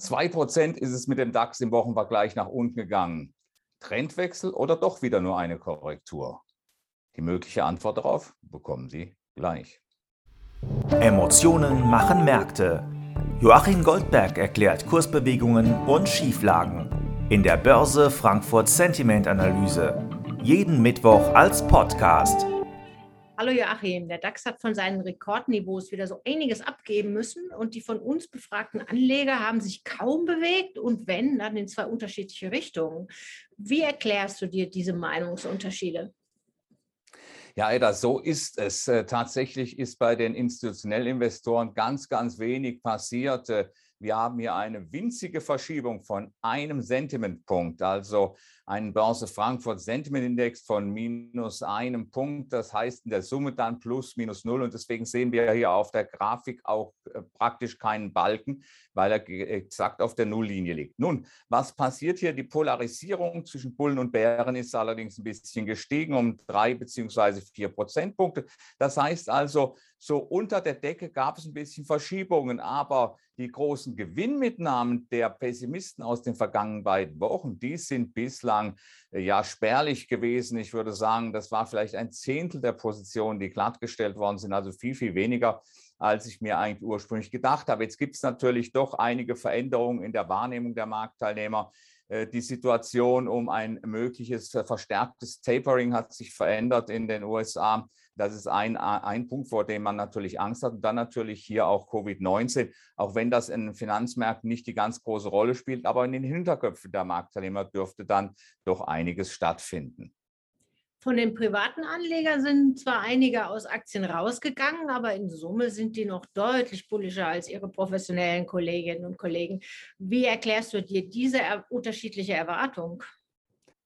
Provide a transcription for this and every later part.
2% ist es mit dem DAX im Wochenvergleich nach unten gegangen. Trendwechsel oder doch wieder nur eine Korrektur? Die mögliche Antwort darauf bekommen Sie gleich. Emotionen machen Märkte. Joachim Goldberg erklärt Kursbewegungen und Schieflagen in der Börse Frankfurt Sentiment Analyse. Jeden Mittwoch als Podcast. Hallo Joachim, der DAX hat von seinen Rekordniveaus wieder so einiges abgeben müssen und die von uns befragten Anleger haben sich kaum bewegt und wenn, dann in zwei unterschiedliche Richtungen. Wie erklärst du dir diese Meinungsunterschiede? Ja, Eda, so ist es. Äh, tatsächlich ist bei den institutionellen Investoren ganz, ganz wenig passiert. Wir haben hier eine winzige Verschiebung von einem Sentimentpunkt, also einen Börse Frankfurt Sentiment Index von minus einem Punkt. Das heißt in der Summe dann plus minus null. Und deswegen sehen wir hier auf der Grafik auch äh, praktisch keinen Balken, weil er exakt auf der Nulllinie liegt. Nun, was passiert hier? Die Polarisierung zwischen Bullen und Bären ist allerdings ein bisschen gestiegen um drei beziehungsweise vier Prozentpunkte. Das heißt also, so unter der Decke gab es ein bisschen Verschiebungen, aber die großen Gewinnmitnahmen der Pessimisten aus den vergangenen beiden Wochen, die sind bislang äh, ja spärlich gewesen. Ich würde sagen, das war vielleicht ein Zehntel der Positionen, die glattgestellt worden sind, also viel, viel weniger als ich mir eigentlich ursprünglich gedacht habe. Jetzt gibt es natürlich doch einige Veränderungen in der Wahrnehmung der Marktteilnehmer. Äh, die Situation um ein mögliches verstärktes Tapering hat sich verändert in den USA. Das ist ein, ein Punkt, vor dem man natürlich Angst hat. Und dann natürlich hier auch Covid-19, auch wenn das in den Finanzmärkten nicht die ganz große Rolle spielt, aber in den Hinterköpfen der Marktteilnehmer dürfte dann doch einiges stattfinden. Von den privaten Anlegern sind zwar einige aus Aktien rausgegangen, aber in Summe sind die noch deutlich bullischer als ihre professionellen Kolleginnen und Kollegen. Wie erklärst du dir diese unterschiedliche Erwartung?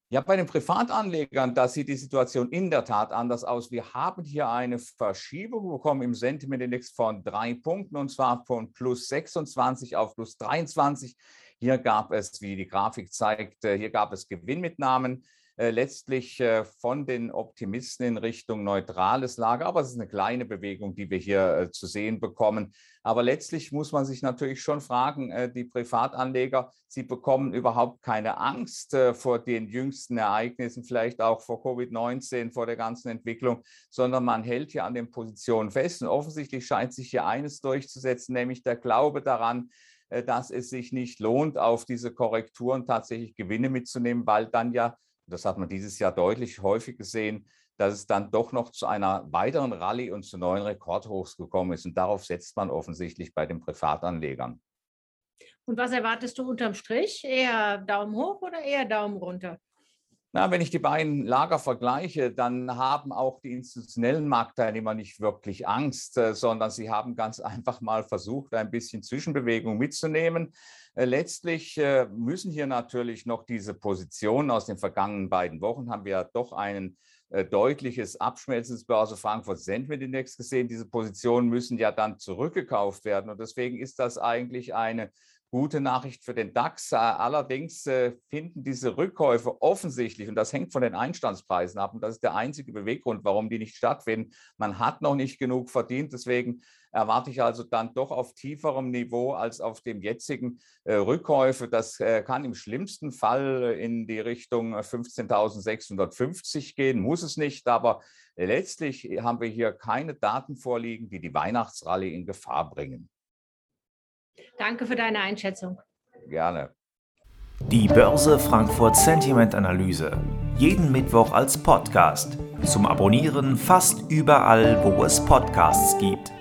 Ja, bei den Privatanlegern, da sieht die Situation in der Tat anders aus. Wir haben hier eine Verschiebung bekommen im Sentiment-Index von drei Punkten und zwar von plus 26 auf plus 23. Hier gab es, wie die Grafik zeigt, hier gab es Gewinnmitnahmen letztlich äh, von den Optimisten in Richtung neutrales Lager. Aber es ist eine kleine Bewegung, die wir hier äh, zu sehen bekommen. Aber letztlich muss man sich natürlich schon fragen, die Privatanleger, sie bekommen überhaupt keine Angst vor den jüngsten Ereignissen, vielleicht auch vor Covid-19, vor der ganzen Entwicklung, sondern man hält hier an den Positionen fest. Und offensichtlich scheint sich hier eines durchzusetzen, nämlich der Glaube daran, dass es sich nicht lohnt, auf diese Korrekturen tatsächlich Gewinne mitzunehmen, weil dann ja das hat man dieses Jahr deutlich häufig gesehen, dass es dann doch noch zu einer weiteren Rallye und zu neuen Rekordhochs gekommen ist. Und darauf setzt man offensichtlich bei den Privatanlegern. Und was erwartest du unterm Strich? Eher Daumen hoch oder eher Daumen runter? Na, wenn ich die beiden Lager vergleiche, dann haben auch die institutionellen Marktteilnehmer nicht wirklich Angst, äh, sondern sie haben ganz einfach mal versucht, ein bisschen Zwischenbewegung mitzunehmen. Äh, letztlich äh, müssen hier natürlich noch diese Positionen aus den vergangenen beiden Wochen, haben wir ja doch ein deutliches Abschmelzen des Börse Frankfurt Sentiment Index gesehen. Diese Positionen müssen ja dann zurückgekauft werden. Und deswegen ist das eigentlich eine gute Nachricht für den DAX. Äh, allerdings äh, finden diese Rückkäufe offensichtlich, und das hängt von den Einstandspreisen ab, und das ist der einzige Beweggrund, warum die nicht stattfinden. Man hat noch nicht genug verdient, deswegen erwarte ich also dann doch auf tieferem Niveau als auf dem jetzigen äh, Rückkäufe. Das kann im schlimmsten Fall in die Richtung 15.650 gehen, muss es nicht, aber letztlich haben wir hier keine Daten vorliegen, die die Weihnachtsrallye in Gefahr bringen. Danke für deine Einschätzung. Gerne. Die Börse Frankfurt Sentiment Analyse. Jeden Mittwoch als Podcast. Zum Abonnieren fast überall, wo es Podcasts gibt.